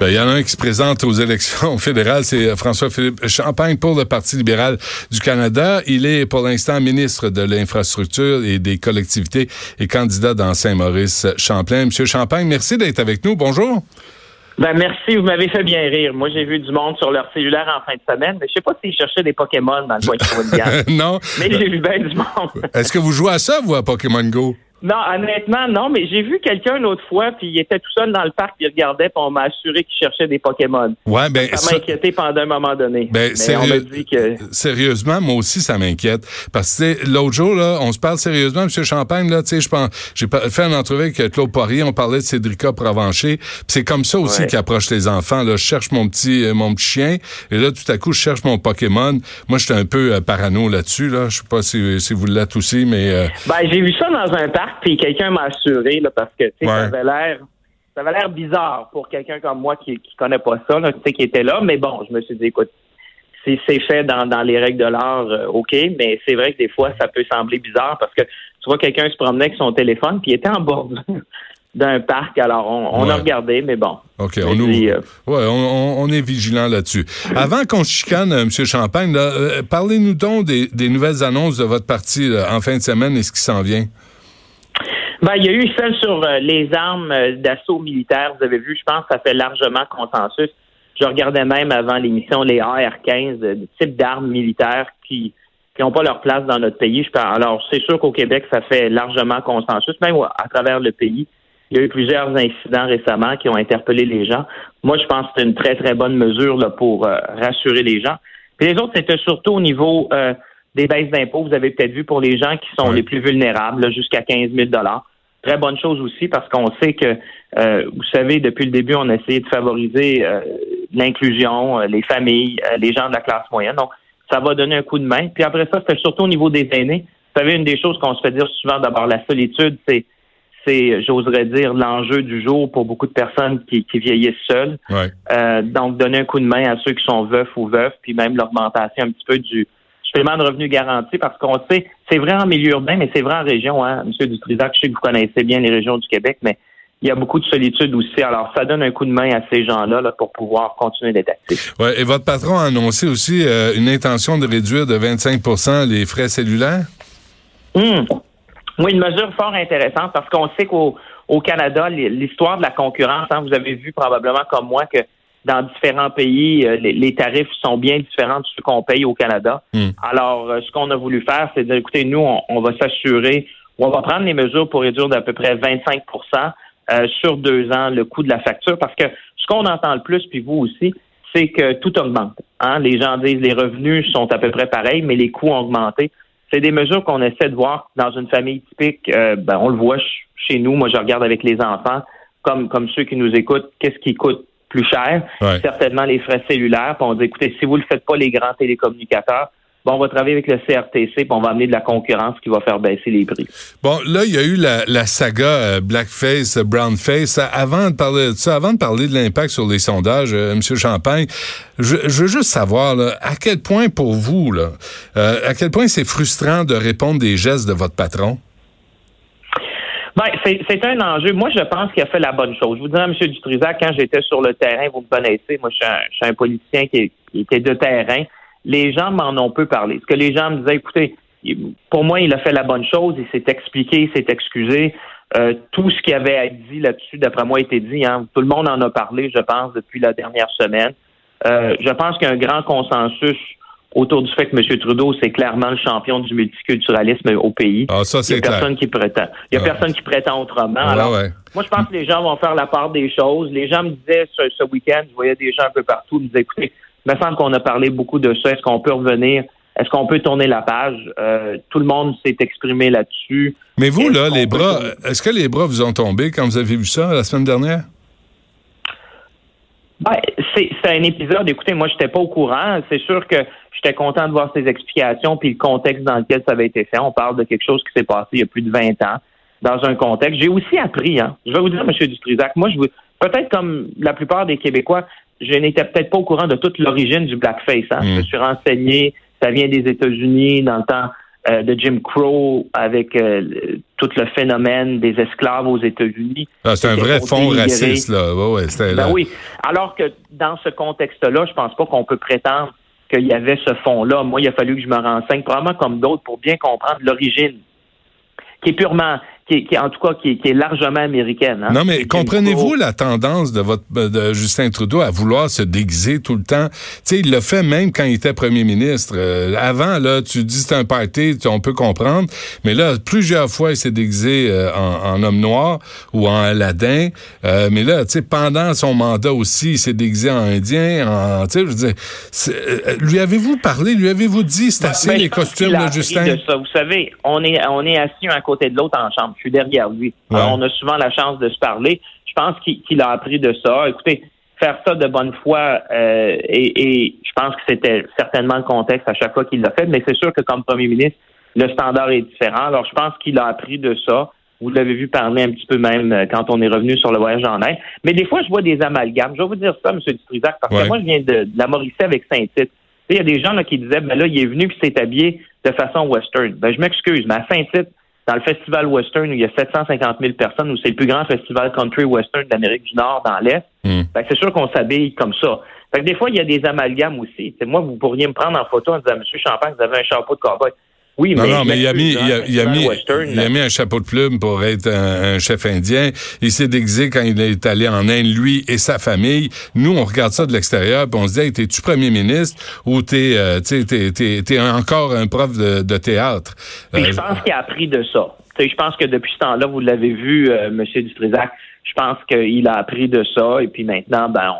Ben, il y en a un qui se présente aux élections fédérales, c'est François-Philippe Champagne pour le Parti libéral du Canada. Il est pour l'instant ministre de l'Infrastructure et des collectivités et candidat dans Saint-Maurice-Champlain. Monsieur Champagne, merci d'être avec nous. Bonjour. Ben merci, vous m'avez fait bien rire. Moi, j'ai vu du monde sur leur cellulaire en fin de semaine, mais je sais pas s'ils cherchaient des Pokémon dans le coin de Non. Mais j'ai vu bien du monde. Est-ce que vous jouez à ça, vous, à Pokémon Go? Non, honnêtement, non, mais j'ai vu quelqu'un l'autre fois, puis il était tout seul dans le parc, puis il regardait, puis on m'a assuré qu'il cherchait des Pokémon. Ouais, ben ça m'a inquiété pendant un moment donné. Ben, mais on m'a dit que... Sérieusement, moi aussi, ça m'inquiète. Parce que l'autre jour, là, on se parle sérieusement, M. Champagne, là, tu sais, je pense, j'ai fait un entrevue avec Claude Poirier, on parlait de Cédrica Provencher, puis c'est comme ça aussi qui approche les enfants, là. Je cherche mon petit, euh, mon petit chien, et là, tout à coup, je cherche mon Pokémon. Moi, j'étais un peu euh, parano là-dessus, là. Je sais pas si, si vous l'êtes aussi, mais... Euh, ben, j'ai vu ça dans un parc, puis quelqu'un m'a assuré, là, parce que ça avait l'air ça avait l'air bizarre pour quelqu'un comme moi qui, qui connaît pas ça, là, qui était là, mais bon, je me suis dit, écoute, si c'est fait dans, dans les règles de l'art, euh, OK, mais c'est vrai que des fois, ça peut sembler bizarre parce que tu vois quelqu'un se promenait avec son téléphone puis il était en bord d'un parc. Alors, on, a regardé, mais bon. OK, on, euh, ouais, on, est vigilant là-dessus. Avant qu'on chicane, euh, M. Champagne, parlez-nous donc des, des, nouvelles annonces de votre parti en fin de semaine et ce qui s'en vient. Ben, il y a eu celle sur euh, les armes euh, d'assaut militaire. Vous avez vu, je pense, ça fait largement consensus. Je regardais même avant l'émission les AR-15, euh, des types d'armes militaires qui qui n'ont pas leur place dans notre pays. Je parle, alors, c'est sûr qu'au Québec, ça fait largement consensus, même à travers le pays. Il y a eu plusieurs incidents récemment qui ont interpellé les gens. Moi, je pense que c'est une très, très bonne mesure là, pour rassurer les gens. Puis les autres, c'était surtout au niveau des baisses d'impôts. Vous avez peut-être vu pour les gens qui sont les plus vulnérables, jusqu'à 15 000 Très bonne chose aussi parce qu'on sait que, euh, vous savez, depuis le début, on a essayé de favoriser euh, l'inclusion, euh, les familles, les gens de la classe moyenne. Donc, ça va donner un coup de main. Puis après ça, c'était surtout au niveau des aînés. Vous savez, une des choses qu'on se fait dire souvent, d'abord, la solitude, c'est c'est, j'oserais dire, l'enjeu du jour pour beaucoup de personnes qui, qui vieillissent seules. donc, donner un coup de main à ceux qui sont veufs ou veufs, puis même l'augmentation un petit peu du, supplément de revenus garanti parce qu'on sait, c'est vrai en milieu urbain, mais c'est vrai en région, hein, M. Dutrisac, je sais que vous connaissez bien les régions du Québec, mais il y a beaucoup de solitude aussi. Alors, ça donne un coup de main à ces gens-là là, pour pouvoir continuer d'être actifs. Ouais, et votre patron a annoncé aussi euh, une intention de réduire de 25% les frais cellulaires? Hum. Oui, une mesure fort intéressante parce qu'on sait qu'au au Canada, l'histoire de la concurrence, hein, vous avez vu probablement comme moi que dans différents pays, euh, les, tarifs sont bien différents de ceux qu'on paye au Canada. Hmm. Alors, euh, ce qu'on a voulu faire, c'est de dire, écoutez, nous, on, va s'assurer, on va prendre les mesures pour réduire d'à peu près 25% euh, sur deux ans le coût de la facture, parce que ce qu'on entend le plus, puis vous aussi, c'est que tout augmente. Hein? Les gens disent les revenus sont à peu près pareils, mais les coûts ont augmenté. C'est des mesures qu'on essaie de voir dans une famille typique. ben, on le voit chez nous. Moi, je regarde avec les enfants, comme, comme ceux qui nous écoutent, qu'est-ce qui coûte plus cher. Certainement les frais cellulaires. Puis on dit, écoutez, si vous ne le faites pas, les grands télécommunicateurs, Bon, on va travailler avec le CRTC, puis on va amener de la concurrence qui va faire baisser les prix. Bon, là, il y a eu la, saga euh, Blackface, Brownface. Avant de parler de ça, avant de parler de l'impact sur les sondages, euh, M. Champagne, je, veux juste savoir à quel point pour vous, là, euh, à quel point c'est frustrant de répondre des gestes de votre patron? Ben, c'est un enjeu. Moi, je pense qu'il a fait la bonne chose. Je vous disais, M. Dutrisac, quand j'étais sur le terrain, vous me connaissez, moi, je suis un, politicien qui, était de terrain. Les gens m'en ont peu parlé. Parce que les gens me disaient, écoutez, pour moi, il a fait la bonne chose, il s'est expliqué, il s'est excusé. Euh, tout ce qu'il avait à dire là-dessus, d'après moi, a été dit. Hein. Tout le monde en a parlé, je pense, depuis la dernière semaine. Euh, je pense qu'il grand consensus autour du fait que M. Trudeau, c'est clairement le champion du multiculturalisme au pays. Ah, ça, c'est Il n'y a personne qui prétend. Il y a ah. personne qui prétend autrement. Alors, moi, je pense que les gens vont faire la part des choses. Les gens me disaient ce, week-end, je voyais des gens un peu partout, ils me disaient, écoutez, il me semble qu'on a parlé beaucoup de ça. Est-ce qu'on peut revenir? Est-ce qu'on peut tourner la page? Euh, tout le monde s'est exprimé là-dessus. Mais vous, là, les bras, est-ce que les bras vous ont tombé quand vous avez vu ça la semaine dernière? Ben, c'est un épisode. Écoutez, moi, j'étais pas au courant. C'est sûr que j'étais content de voir ces explications puis le contexte dans lequel ça avait été fait. On parle de quelque chose qui s'est passé il y a plus de 20 ans dans un contexte. J'ai aussi appris, hein. Je vais vous dire, M. Dutrisac, moi, je veux, peut-être comme la plupart des Québécois, je n'étais peut-être pas au courant de toute l'origine du blackface. Hein. Je me mm. suis renseigné. Ça vient des États-Unis dans le temps. euh, de Jim Crow avec euh, tout le phénomène des esclaves aux États-Unis. Ah, c'est un vrai fond raciste, là. ben oui. Alors que dans ce contexte-là, je pense pas qu'on peut prétendre qu'il y avait ce fond-là. Moi, il a fallu que je me renseigne, probablement comme d'autres, pour bien comprendre l'origine, qui est purement qui, en tout cas qui, est largement américaine. Hein. Non, mais comprenez-vous la tendance de votre de Justin Trudeau à vouloir se déguiser tout le temps? Tu sais, il l'a fait même quand il était premier ministre. Euh, avant, là, tu dis c'est un party, on peut comprendre, mais là, plusieurs fois, il s'est déguisé euh, en, homme noir ou en Aladdin. Euh, mais là, tu sais, pendant son mandat aussi, il s'est déguisé en Indien. En, tu sais, je veux dire, lui avez-vous parlé, lui avez-vous dit c'est ben, assez ben, les costumes de Justin? Vous savez, on est on est assis un à côté de l'autre en chambre je suis derrière lui. on a souvent la chance de se parler. Je pense qu'il a appris de ça. Écoutez, faire ça de bonne foi, euh, et, je pense que c'était certainement le contexte à chaque fois qu'il l'a fait, mais c'est sûr que comme premier ministre, le standard est différent. Alors, je pense qu'il a appris de ça. Vous l'avez vu parler un petit peu même euh, quand on est revenu sur le voyage en Inde. Mais des fois, je vois des amalgames. Je vais vous dire ça, M. Dutrisac, parce que moi, je viens de, la Mauricie avec Saint-Tite. Il y a des gens là, qui disaient, ben là, il est venu puis s'est habillé de façon western. Ben, je m'excuse, mais à Saint-Tite, dans le festival western où il y a 750 000 personnes, où c'est le plus grand festival country western d'Amérique du Nord dans l'Est, hmm. ben, c'est sûr qu'on s'habille comme ça. Fait que des fois, il y a des amalgames aussi. moi, vous pourriez me prendre en photo en disant, Monsieur Champagne, vous avez un chapeau de cowboy. Oui, non, mais, non, mais il a mis, il a, mis, il a mis un chapeau de plume pour être un, chef indien. Il s'est déguisé quand il est allé en Inde, lui et sa famille. Nous, on regarde ça de l'extérieur, puis on se dit, hey, t'es-tu premier ministre ou t'es, euh, t'es, t'es, t'es, encore un prof de, de théâtre? je euh, pense qu'il a appris de ça. je pense que depuis ce temps-là, vous l'avez vu, euh, Monsieur Dutrisac, je pense qu'il a appris de ça, et puis maintenant, ben,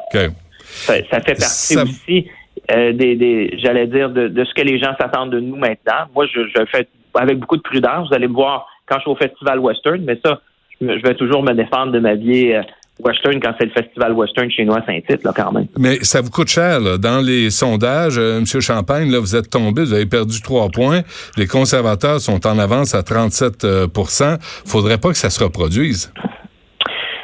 ça, fait partie aussi euh, des, j'allais dire, de, ce que les gens s'attendent de nous maintenant. Moi, je, je fais avec beaucoup de prudence. Vous allez me voir quand je suis au Festival Western, mais ça, je vais toujours me défendre de vie euh, Western quand c'est le Festival Western chinois Saint-Tite, là, quand même. Mais ça vous coûte cher, là. Dans les sondages, euh, M. Champagne, là, vous êtes tombé, vous avez perdu trois points. Les conservateurs sont en avance à 37% Faudrait pas que ça se reproduise.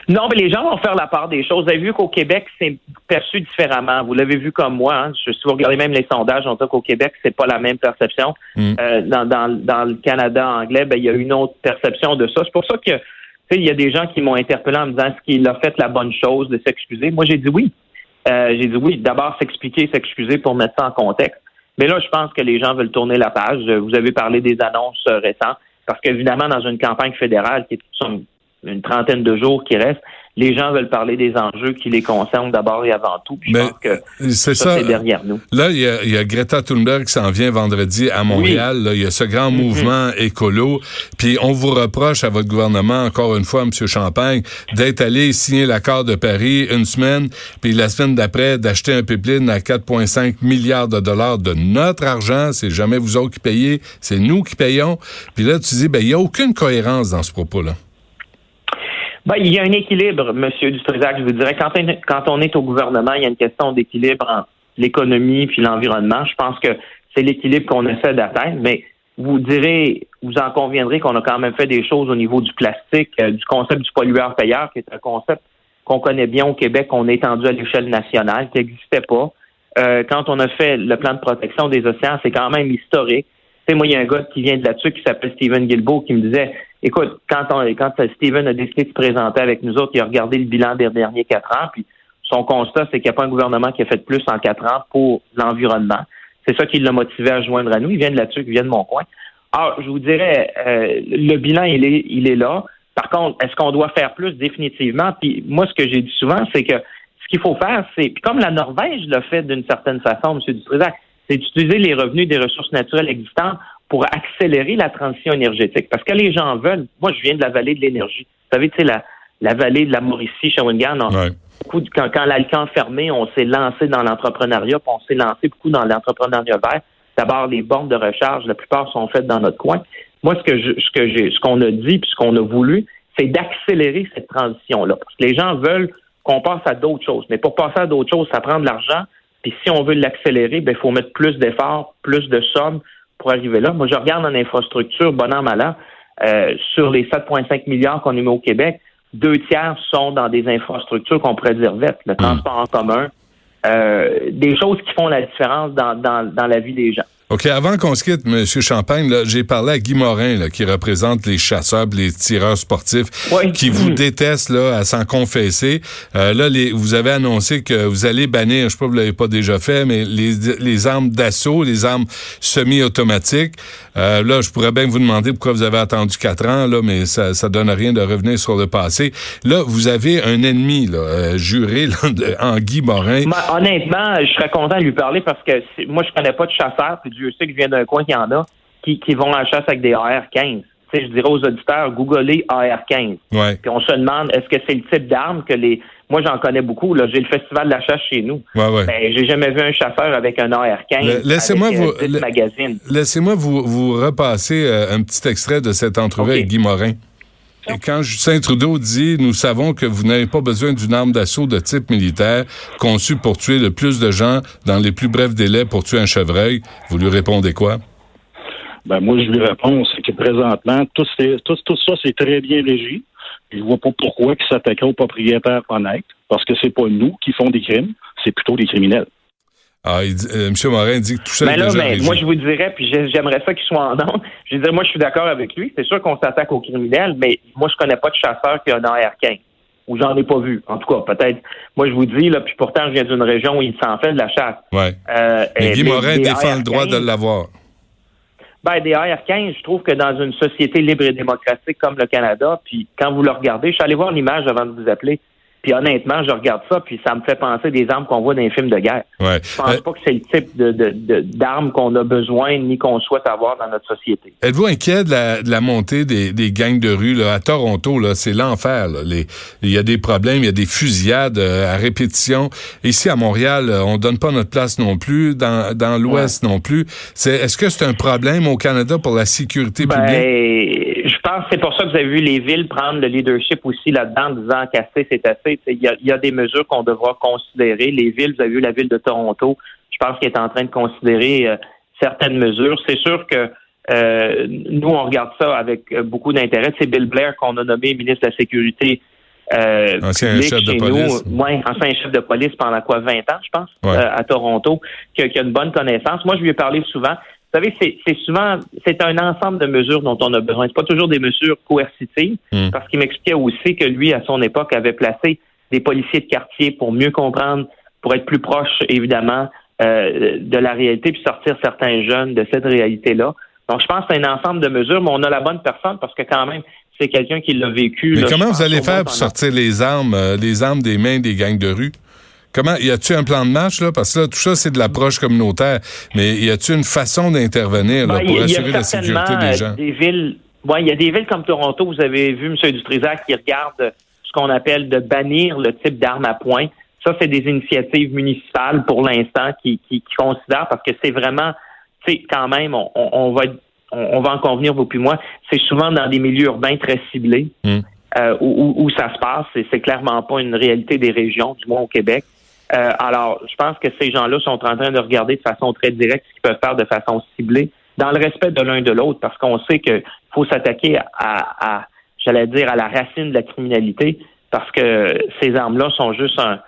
Non, mais les gens vont faire la part des choses. Vous avez vu qu'au Québec, c'est perçu différemment. Vous l'avez vu comme moi. Hein. si vous regardez même les sondages, on dit qu'au Québec, c'est pas la même perception. Mm. Euh, dans, dans, dans, le Canada anglais, ben, il y a une autre perception de ça. C'est pour ça que il y a des gens qui m'ont interpellé en me disant est-ce qu'il a fait la bonne chose de s'excuser? Moi, j'ai dit oui. Euh, j'ai dit oui. D'abord, s'expliquer, s'excuser pour mettre ça en contexte. Mais là, je pense que les gens veulent tourner la page. Vous avez parlé des annonces euh, récentes. Parce qu'évidemment, dans une campagne fédérale qui est une trentaine de jours qui restent, les gens veulent parler des enjeux qui les concernent d'abord et avant tout. je pense que c'est ça, c'est derrière nous. Là, il y a, Greta Thunberg qui s'en vient vendredi à Montréal. il y a ce grand mm-hmm. mouvement écolo. Puis on vous reproche à votre gouvernement, encore une fois, M. Champagne, d'être allé signer l'accord de Paris une semaine, puis la semaine d'après, d'acheter un pipeline à 4,5 milliards de dollars de notre argent. C'est jamais vous autres qui payez, c'est nous qui payons. Puis là, tu dis, ben, il n'y a aucune cohérence dans ce propos-là. Ben, il y a un équilibre, Monsieur Dutrisac. Je vous dirais, quand, quand on est au gouvernement, il y a une question d'équilibre entre l'économie puis l'environnement. Je pense que c'est l'équilibre qu'on essaie d'atteindre, mais vous direz, vous en conviendrez qu'on a quand même fait des choses au niveau du plastique, euh, du concept du pollueur-payeur, qui est un concept qu'on connaît bien au Québec, qu'on a étendu à l'échelle nationale, qui n'existait pas. Euh, quand on a fait le plan de protection des océans, c'est quand même historique. Tu sais, moi, il y a un gars qui vient de là-dessus qui s'appelle Steven Guilbeault qui me disait Écoute, quand, on, quand Steven a décidé de se présenter avec nous autres, il a regardé le bilan des derniers quatre ans, puis son constat, c'est qu'il n'y a pas un gouvernement qui a fait plus en quatre ans pour l'environnement. C'est ça qui l'a motivé à joindre à nous. Il vient de là-dessus, il vient de mon coin. Alors, je vous dirais, euh, le bilan, il est, il est là. Par contre, est-ce qu'on doit faire plus? Définitivement? Puis moi, ce que j'ai dit souvent, c'est que ce qu'il faut faire, c'est, puis comme la Norvège l'a fait d'une certaine façon, M. Dutrisac, c'est d'utiliser les revenus des ressources naturelles existantes pour accélérer la transition énergétique. Parce que les gens veulent, moi je viens de la vallée de l'énergie. Vous savez, tu sais, la, la vallée de la Mauricie, Shawinigan, quand, quand l'Alcan fermé, on s'est lancé dans l'entrepreneuriat, puis on s'est lancé beaucoup dans l'entrepreneuriat vert. D'abord, les bornes de recharge, la plupart sont faites dans notre coin. Moi, ce que je, ce que j'ai, ce qu'on a dit, puis ce qu'on a voulu, c'est d'accélérer cette transition-là. Parce que les gens veulent qu'on passe à d'autres choses. Mais pour passer à d'autres choses, ça prend de l'argent. Puis si on veut l'accélérer, ben, il faut mettre plus d'efforts, plus de sommes, pour arriver là. Moi, je regarde en infrastructure, bon an, mal an, euh, sur les 7,5 milliards qu'on émet au Québec, deux tiers sont dans des infrastructures qu'on pourrait dire vite, le hmm. transport en commun, euh, des choses qui font la différence dans, dans, dans la vie des gens. OK, avant qu'on se quitte, M. Champagne, j'ai parlé à Guy Morin, là, qui représente les chasseurs, les tireurs sportifs, qui vous détestent là, à s'en confesser. Euh, là, les, vous avez annoncé que vous allez bannir, je sais pas vous l'avez pas déjà fait, mais les, les armes d'assaut, les armes semi-automatiques. Euh, là, je pourrais bien vous demander pourquoi vous avez attendu quatre ans, là, mais ça, ça donne rien de revenir sur le passé. Là, vous avez un ennemi là, euh, juré là, en Guy Morin. honnêtement, je serais content de lui parler parce que moi, je connais pas de chasseurs, Dieu sait que je viens d'un coin qu'il y en a qui, qui vont à la chasse avec des AR-15. Tu sais, je dirais aux auditeurs, googlez AR-15. Ouais. Puis on se demande, est-ce que c'est le type d'arme que les... Moi, j'en connais beaucoup. Là, j'ai le festival de la chasse chez nous. Ouais, ouais. Ben, j'ai jamais vu un chasseur avec un AR-15. Laissez-moi vous, euh, laissez-moi vous, vous repasser euh, un petit extrait de cette entrevue avec Guy Morin. Et quand Justin Trudeau dit Nous savons que vous n'avez pas besoin d'une arme d'assaut de type militaire conçue pour tuer le plus de gens dans les plus brefs délais pour tuer un chevreuil, vous lui répondez quoi? Ben moi, je lui réponds, c'est que présentement, tout, ça, c'est très bien régi. Je vois pas pourquoi ils s'attaqueraient aux propriétaires honnêtes, parce que c'est pas nous qui font des crimes, c'est plutôt des criminels. Ah, il euh, M. Morin dit que tout ça mais est là, déjà régi. moi, je vous dirais, puis j'aimerais ça qu'il soit en ordre. Je dire, moi, je suis d'accord avec lui. C'est sûr qu'on s'attaque aux criminels, mais moi, je connais pas de chasseur qui a un AR-15. Ou j'en ai pas vu. En tout cas, peut-être. Moi, je vous dis, là, puis pourtant, je viens d'une région où il s'en fait de la chasse. Ouais. Euh, mais Guy Morin défend le droit AR-15, de l'avoir. Ben, des AR-15, je trouve que dans une société libre et démocratique comme le Canada, puis quand vous le regardez, je suis allé voir l'image avant de vous appeler, puis honnêtement, je regarde ça, puis ça me fait penser des armes qu'on voit dans les films de guerre. Ouais. Je pense Euh, pas que c'est le type de, de- de- d'armes qu'on a besoin ni qu'on souhaite avoir dans notre société. Êtes-vous inquiet de la, de la montée des, des gangs de rue là, à Toronto là, c'est l'enfer. là. Les- Il y a des problèmes, il y a des fusillades euh, à répétition. Ici à Montréal, euh, on donne pas notre place non plus. Dans, dans l'Ouest non plus. C'est, est-ce que c'est un problème au Canada pour la sécurité Ben, publique? je pense que c'est pour ça que vous avez vu les villes prendre le leadership aussi là-dedans, en disant qu'assez, c'est assez. Il y, a, il y a des mesures qu'on devra considérer. Les villes, vous avez vu la ville de Toronto, je pense qu'elle est en train de considérer euh, certaines mesures. C'est sûr que euh, nous, on regarde ça avec euh, beaucoup d'intérêt. C'est Bill Blair qu'on a nommé ministre de la Sécurité. Euh, Ancien chef de chez police. Nous. Ouais, ancien chef de police pendant quoi, 20 ans, je pense, Ouais. euh, à Toronto, qui a une bonne connaissance. Moi, je lui ai parlé souvent. Vous savez, c'est souvent, c'est un ensemble de mesures dont on a besoin. C'est pas toujours des mesures coercitives, Hmm. parce qu'il m'expliquait aussi que lui, à son époque, avait placé des policiers de quartier pour mieux comprendre, pour être plus proche, évidemment, euh, de la réalité, puis sortir certains jeunes de cette réalité-là. Donc, je pense que c'est un ensemble de mesures, mais on a la bonne personne parce que quand même, c'est quelqu'un qui l'a vécu. Mais là, comment vous allez faire pour pendant- sortir les armes, euh, les armes des mains des gangs de rue? Comment, y a-tu un plan de match, là? Parce que là, tout ça, c'est de l'approche communautaire. Mais y a-tu une façon d'intervenir, Ben, pour il y a assurer la sécurité des euh, gens? Des villes, ouais, il y a des villes comme Toronto, vous avez vu M. Dutrisac qui regarde ce qu'on appelle de bannir le type d'armes à poing. Ça, c'est des initiatives municipales pour l'instant qui, qui, qui considèrent parce que c'est vraiment, tu sais, quand même, on, va on, on va en convenir, vous puis moi, c'est souvent dans des milieux urbains très ciblés Hmm. euh, où, où- où ça se passe. Et c'est clairement pas une réalité des régions, du moins au Québec. Euh, alors, je pense que ces gens-là sont en train de regarder de façon très directe ce qu'ils peuvent faire de façon ciblée, dans le respect de l'un de l'autre, parce qu'on sait qu'il faut s'attaquer à, à j'allais dire, à la racine de la criminalité, parce que ces armes-là sont juste un,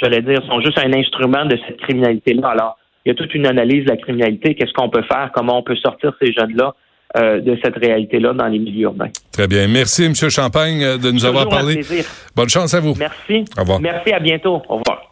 j'allais dire, sont juste un instrument de cette criminalité-là. Alors, il y a toute une analyse de la criminalité, qu'est-ce qu'on peut faire, comment on peut sortir ces jeunes-là euh, de cette réalité-là dans les milieux urbains. Très bien. Merci, M. Champagne, de nous avoir Toujours un parlé. plaisir. Bonne chance à vous. Merci. Au revoir. Merci, à bientôt. Au revoir.